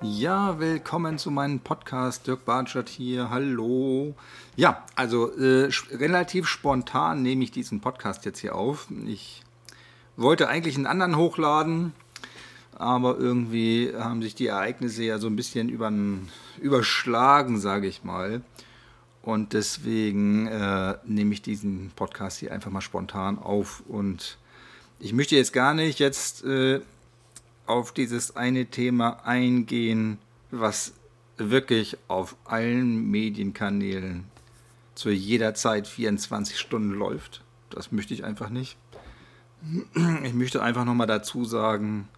Ja, willkommen zu meinem Podcast. Dirk Bartschat hier. Hallo. Ja, also äh, relativ spontan nehme ich diesen Podcast jetzt hier auf. Ich wollte eigentlich einen anderen hochladen, aber irgendwie haben sich die Ereignisse ja so ein bisschen übern, überschlagen, sage ich mal. Und deswegen äh, nehme ich diesen Podcast hier einfach mal spontan auf. Und ich möchte jetzt gar nicht jetzt äh, auf dieses eine Thema eingehen, was wirklich auf allen Medienkanälen zu jeder Zeit 24 Stunden läuft. Das möchte ich einfach nicht. Ich möchte einfach nochmal dazu sagen,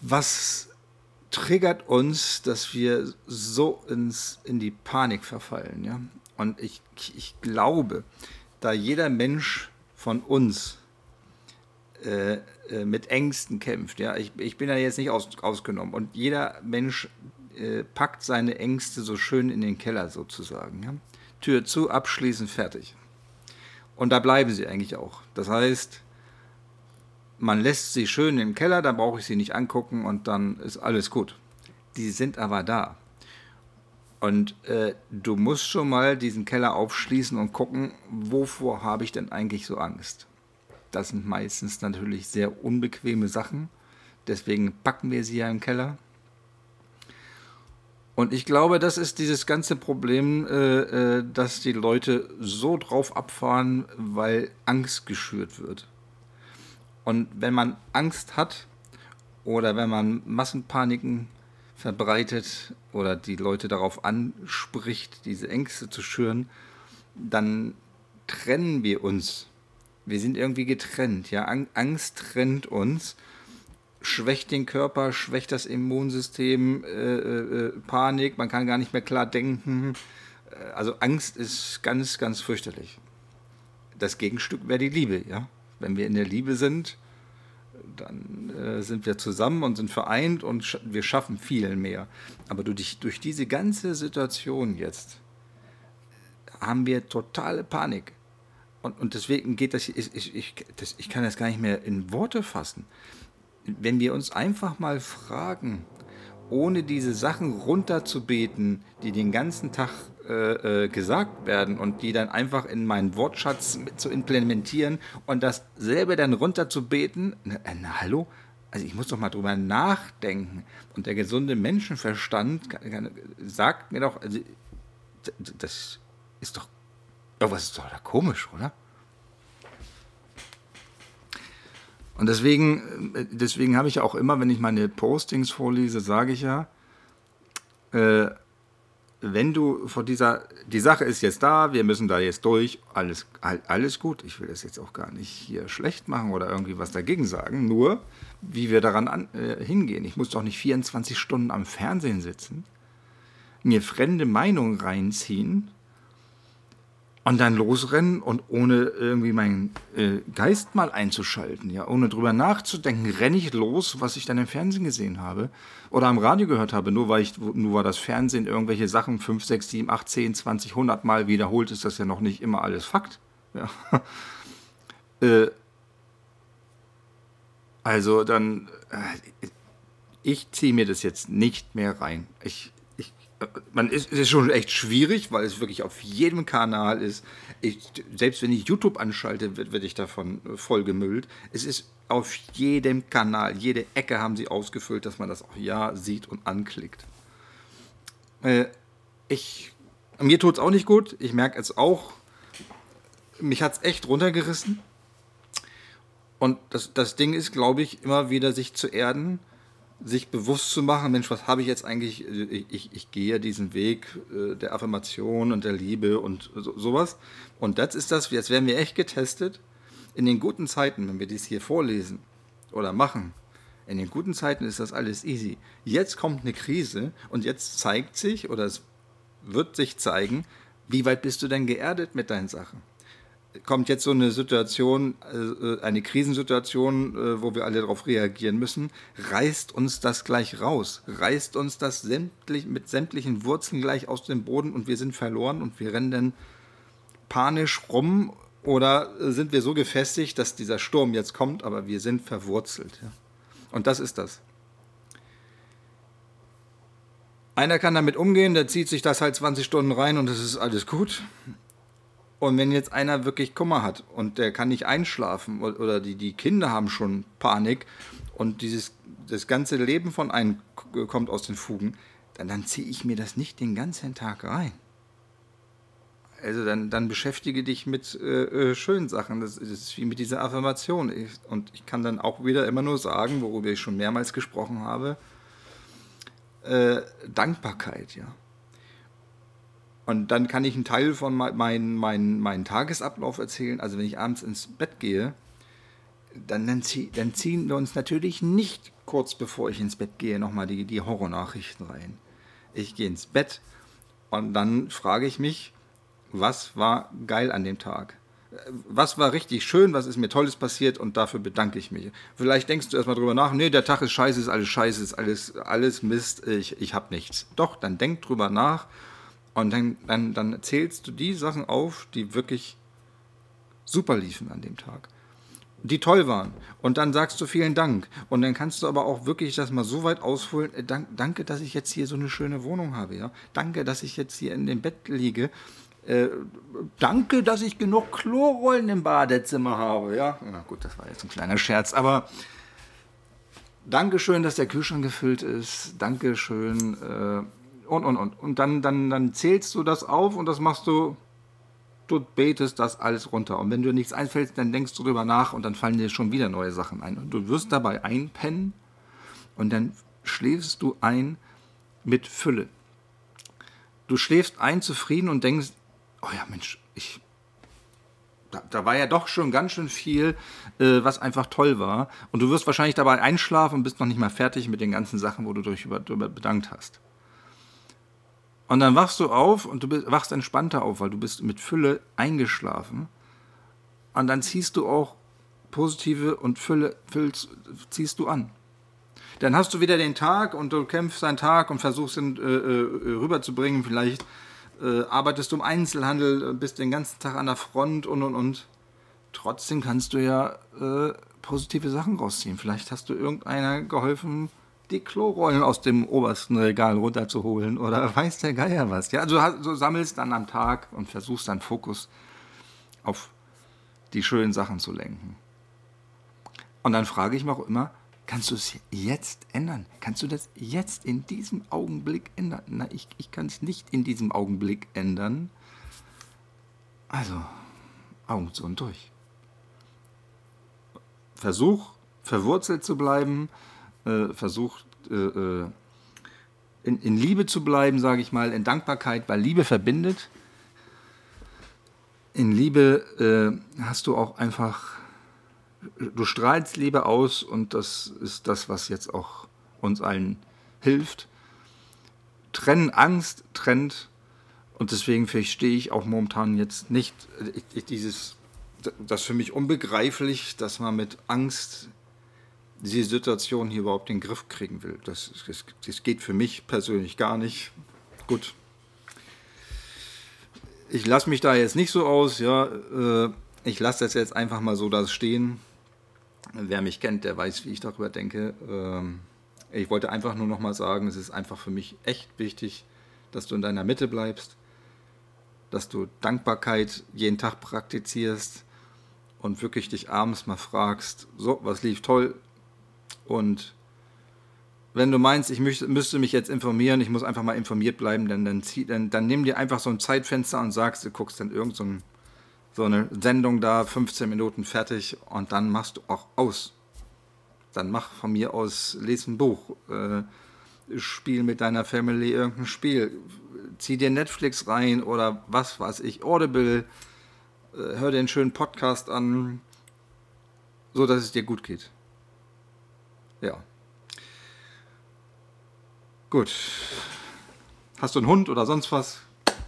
was triggert uns, dass wir so ins, in die Panik verfallen. Ja? Und ich, ich glaube, da jeder Mensch von uns äh, äh, mit Ängsten kämpft. Ja? Ich, ich bin da jetzt nicht aus, ausgenommen. Und jeder Mensch äh, packt seine Ängste so schön in den Keller sozusagen. Ja? Tür zu, abschließen, fertig. Und da bleiben sie eigentlich auch. Das heißt, man lässt sie schön im Keller, dann brauche ich sie nicht angucken und dann ist alles gut. Die sind aber da. Und äh, du musst schon mal diesen Keller aufschließen und gucken, wovor habe ich denn eigentlich so Angst. Das sind meistens natürlich sehr unbequeme Sachen. Deswegen packen wir sie ja im Keller. Und ich glaube, das ist dieses ganze Problem, äh, äh, dass die Leute so drauf abfahren, weil Angst geschürt wird. Und wenn man Angst hat oder wenn man Massenpaniken verbreitet oder die Leute darauf anspricht, diese Ängste zu schüren, dann trennen wir uns wir sind irgendwie getrennt. Ja, Angst trennt uns, schwächt den Körper, schwächt das Immunsystem, äh, äh, äh, Panik, man kann gar nicht mehr klar denken. Äh, also Angst ist ganz, ganz fürchterlich. Das Gegenstück wäre die Liebe. Ja, wenn wir in der Liebe sind, dann äh, sind wir zusammen und sind vereint und sch wir schaffen viel mehr. Aber durch, durch diese ganze Situation jetzt haben wir totale Panik. Und, und deswegen geht das ich, ich, ich, das, ich kann das gar nicht mehr in Worte fassen. Wenn wir uns einfach mal fragen, ohne diese Sachen runterzubeten, die den ganzen Tag äh, äh, gesagt werden und die dann einfach in meinen Wortschatz zu implementieren und dasselbe dann runterzubeten, na, na, hallo? Also ich muss doch mal drüber nachdenken. Und der gesunde Menschenverstand sagt mir doch, also, das ist doch ja, was ist doch da komisch, oder? Und deswegen, äh, deswegen habe ich ja auch immer, wenn ich meine Postings vorlese, sage ich ja, äh, wenn du vor dieser, die Sache ist jetzt da, wir müssen da jetzt durch, alles, alles gut. Ich will das jetzt auch gar nicht hier schlecht machen oder irgendwie was dagegen sagen, nur wie wir daran an, äh, hingehen. Ich muss doch nicht 24 Stunden am Fernsehen sitzen, mir fremde Meinungen reinziehen und dann losrennen und ohne irgendwie meinen äh, Geist mal einzuschalten, ja, ohne drüber nachzudenken, renne ich los, was ich dann im Fernsehen gesehen habe oder am Radio gehört habe. Nur weil ich, nur weil das Fernsehen irgendwelche Sachen 5, 6, 7, 8, 10, 20, 100 Mal wiederholt, ist das ja noch nicht immer alles Fakt. Ja. äh, also dann, äh, ich ziehe mir das jetzt nicht mehr rein. Ich, man ist, ist schon echt schwierig, weil es wirklich auf jedem Kanal ist. Ich, selbst wenn ich YouTube anschalte, wird ich davon vollgemüllt. Es ist auf jedem Kanal, jede Ecke haben sie ausgefüllt, dass man das auch ja sieht und anklickt. Äh, ich, mir tut es auch nicht gut. Ich merke es auch. Mich hat es echt runtergerissen. Und das, das Ding ist, glaube ich, immer wieder sich zu erden sich bewusst zu machen, Mensch, was habe ich jetzt eigentlich, ich, ich, ich gehe diesen Weg äh, der Affirmation und der Liebe und so, sowas. Und das ist das, jetzt werden wir echt getestet. In den guten Zeiten, wenn wir dies hier vorlesen oder machen, in den guten Zeiten ist das alles easy. Jetzt kommt eine Krise und jetzt zeigt sich oder es wird sich zeigen, wie weit bist du denn geerdet mit deinen Sachen kommt jetzt so eine Situation, äh, eine Krisensituation, äh, wo wir alle darauf reagieren müssen, reißt uns das gleich raus, reißt uns das sämtlich, mit sämtlichen Wurzeln gleich aus dem Boden und wir sind verloren und wir rennen dann panisch rum oder sind wir so gefestigt, dass dieser Sturm jetzt kommt, aber wir sind verwurzelt. Und das ist das. Einer kann damit umgehen, der zieht sich das halt 20 Stunden rein und das ist alles gut. Und wenn jetzt einer wirklich Kummer hat und der kann nicht einschlafen oder die, die Kinder haben schon Panik und dieses, das ganze Leben von einem kommt aus den Fugen, dann, dann ziehe ich mir das nicht den ganzen Tag rein. Also dann, dann beschäftige dich mit äh, äh, schönen Sachen. Das, das, ist wie mit dieser Affirmation. Ich, und ich kann dann auch wieder immer nur sagen, worüber ich schon mehrmals gesprochen habe, äh, Dankbarkeit, ja. Und dann kann ich einen Teil von meinem mein, mein Tagesablauf erzählen. Also wenn ich abends ins Bett gehe, dann, dann, zieh, dann ziehen wir uns natürlich nicht kurz bevor ich ins Bett gehe nochmal die, die Horrornachrichten rein. Ich gehe ins Bett und dann frage ich mich, was war geil an dem Tag? Was war richtig schön, was ist mir Tolles passiert und dafür bedanke ich mich. Vielleicht denkst du erstmal drüber nach, nee, der Tag ist scheiße, ist alles scheiße, ist alles, alles Mist, ich, ich habe nichts. Doch, dann denk drüber nach und dann, dann, dann zählst du die Sachen auf, die wirklich super liefen an dem Tag. Die toll waren. Und dann sagst du vielen Dank. Und dann kannst du aber auch wirklich das mal so weit ausholen. Äh, dank, danke, dass ich jetzt hier so eine schöne Wohnung habe. Ja? Danke, dass ich jetzt hier in dem Bett liege. Äh, danke, dass ich genug Klorollen im Badezimmer habe. Ja, na gut, das war jetzt ein kleiner Scherz. Aber Dankeschön, dass der Kühlschrank gefüllt ist. Dankeschön. Äh, und, und, und. Und dann, dann, dann zählst du das auf und das machst du, du betest das alles runter. Und wenn dir nichts einfällt, dann denkst du drüber nach und dann fallen dir schon wieder neue Sachen ein. Und du wirst dabei einpennen und dann schläfst du ein mit Fülle. Du schläfst ein zufrieden und denkst, oh ja, Mensch, ich, da, da, war ja doch schon ganz schön viel, äh, was einfach toll war. Und du wirst wahrscheinlich dabei einschlafen und bist noch nicht mal fertig mit den ganzen Sachen, wo du dich über, über bedankt hast. Und dann wachst du auf und du bist, wachst entspannter auf, weil du bist mit Fülle eingeschlafen. Und dann ziehst du auch positive und Fülle, Fülle ziehst du an. Dann hast du wieder den Tag und du kämpfst einen Tag und versuchst ihn äh, äh, rüberzubringen. Vielleicht äh, arbeitest du im Einzelhandel, bist den ganzen Tag an der Front und und und. Trotzdem kannst du ja äh, positive Sachen rausziehen. Vielleicht hast du irgendeiner geholfen, die Klorollen aus dem obersten Regal runterzuholen oder weiß der Geier was. Ja, also du sammelst dann am Tag und versuchst dann Fokus auf die schönen Sachen zu lenken. Und dann frage ich mich auch immer, kannst du es jetzt ändern? Kannst du das jetzt in diesem Augenblick ändern? Na, ich, ich kann es nicht in diesem Augenblick ändern. Also, Augen zu und durch. Versuch, verwurzelt zu bleiben, äh, versucht äh, äh, in, in, Liebe zu bleiben, sage ich mal, in Dankbarkeit, weil Liebe verbindet. In Liebe äh, hast du auch einfach, du strahlst Liebe aus und das ist das, was jetzt auch uns allen hilft. Trennen Angst, trennt und deswegen verstehe ich auch momentan jetzt nicht ich, ich, dieses, das für mich unbegreiflich, dass man mit Angst die Situation hier überhaupt in den Griff kriegen will. Das, das, das geht für mich persönlich gar nicht. Gut. Ich lasse mich da jetzt nicht so aus, ja. Äh, ich lasse das jetzt einfach mal so da stehen. Wer mich kennt, der weiß, wie ich darüber denke. Ähm, ich wollte einfach nur noch mal sagen, es ist einfach für mich echt wichtig, dass du in deiner Mitte bleibst, dass du Dankbarkeit jeden Tag praktizierst und wirklich dich abends mal fragst, so, was lief toll, und wenn du meinst, ich müsste, mich jetzt informieren, ich muss einfach mal informiert bleiben, dann, dann, zieh, dann, dann nimm dir einfach so ein Zeitfenster und sagst, du guckst dann irgend so, ein, so eine Sendung da, 15 Minuten fertig und dann machst du auch aus. Dann mach von mir aus, lese ein Buch, äh, spiel mit deiner Family irgendein Spiel, zieh dir Netflix rein oder was weiß ich, Audible, äh, hör dir einen schönen Podcast an, so dass es dir gut geht. Ja. Gut. Hast du einen Hund oder sonst was?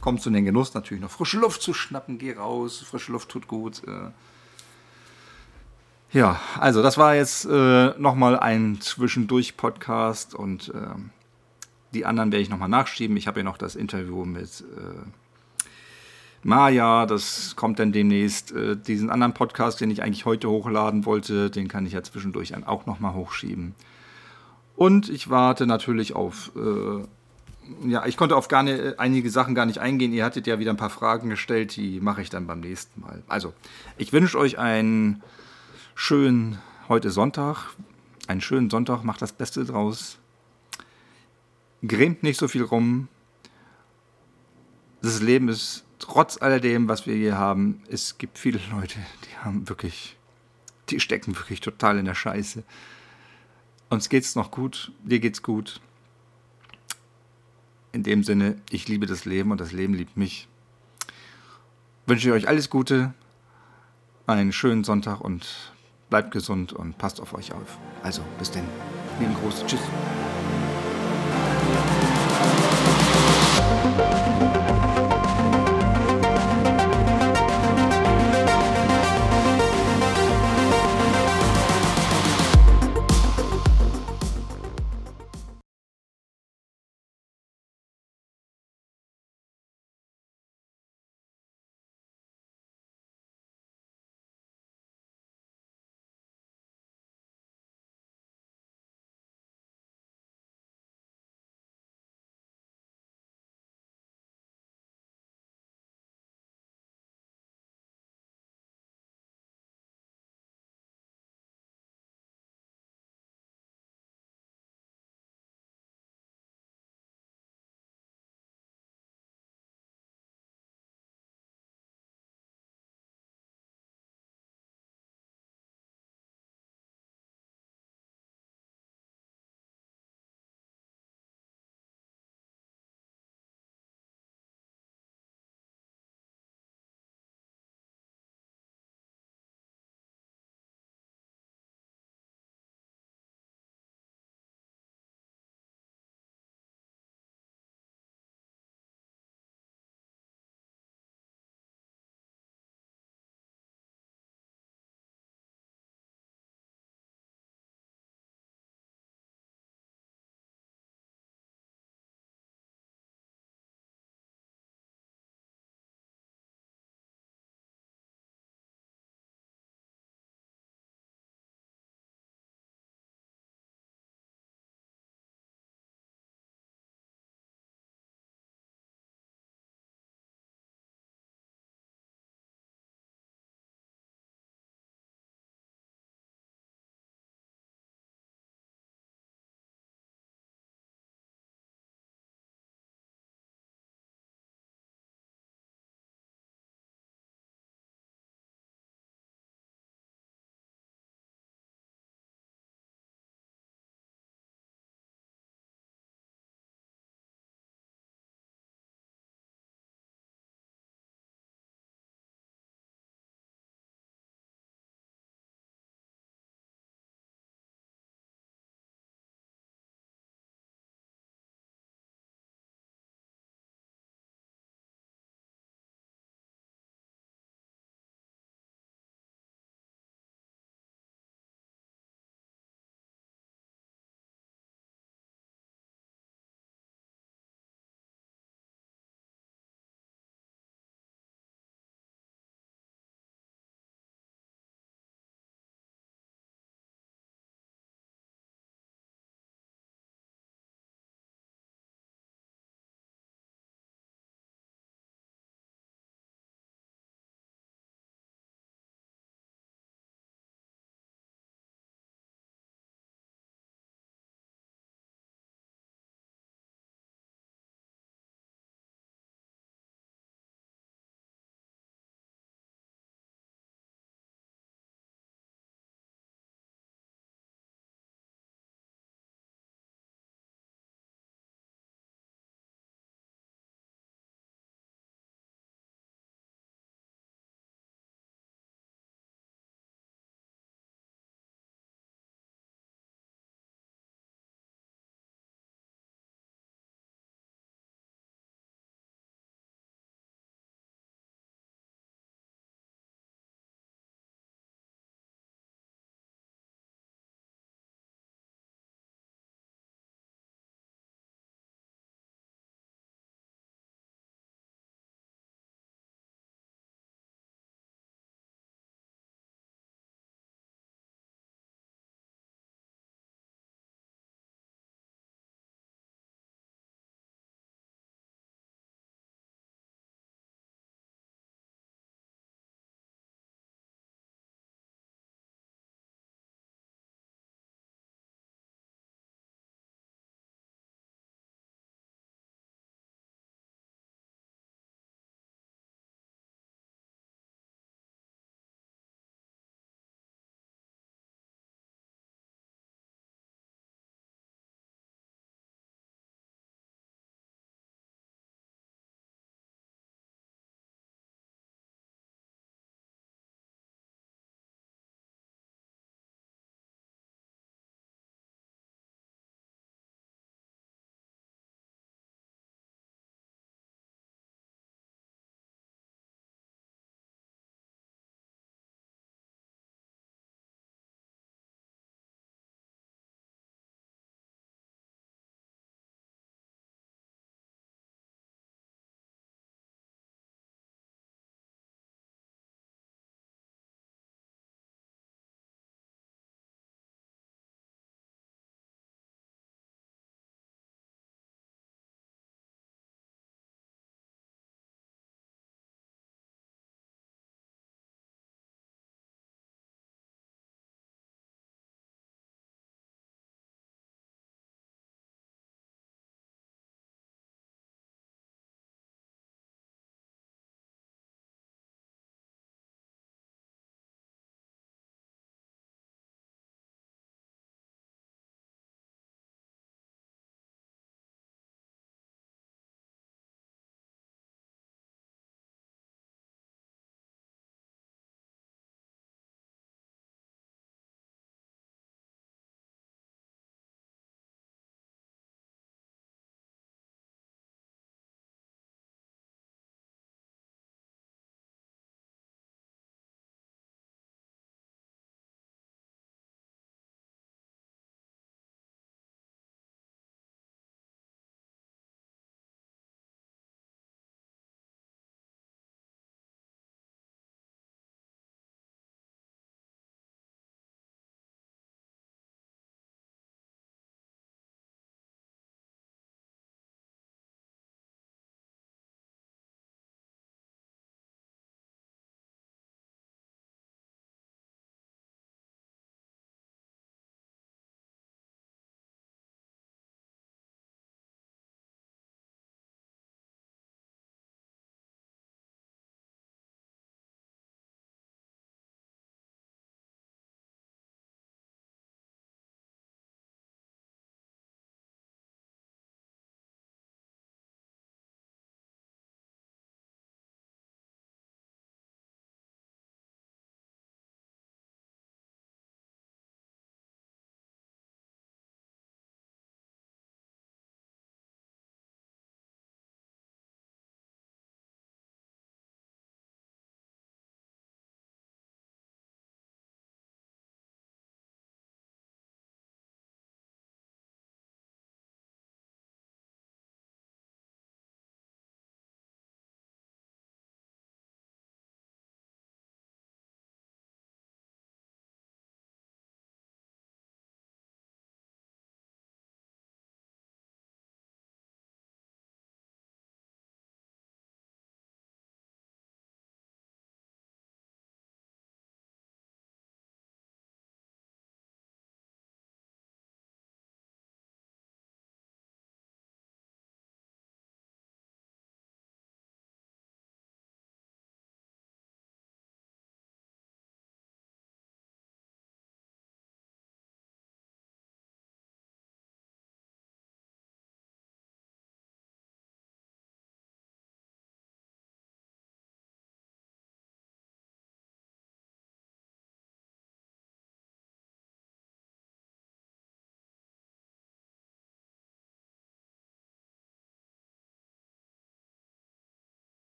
Kommst du in den Genuss, natürlich noch frische Luft zu schnappen. Geh raus. Frische Luft tut gut. Äh. Ja, also das war jetzt äh, nochmal ein Zwischendurch-Podcast und äh, die anderen werde ich nochmal nachschieben. Ich habe ja noch das Interview mit äh, Maja, das kommt dann demnächst. Äh, diesen anderen Podcast, den ich eigentlich heute hochladen wollte, den kann ich ja zwischendurch auch nochmal hochschieben. Und ich warte natürlich auf äh, ja, ich konnte auf gar ne, einige Sachen gar nicht eingehen. Ihr hattet ja wieder ein paar Fragen gestellt, die mache ich dann beim nächsten Mal. Also, ich wünsche euch einen schönen, heute Sonntag, einen schönen Sonntag, macht das Beste draus. Grämt nicht so viel rum. Das Leben ist trotz alledem, was wir hier haben, es gibt viele Leute, die haben wirklich, die stecken wirklich total in der Scheiße. Uns geht's noch gut, dir geht's gut. In dem Sinne, ich liebe das Leben und das Leben liebt mich. Wünsche ich euch alles Gute, einen schönen Sonntag und bleibt gesund und passt auf euch auf. Also, bis denn. Lieben Gruß. Tschüss.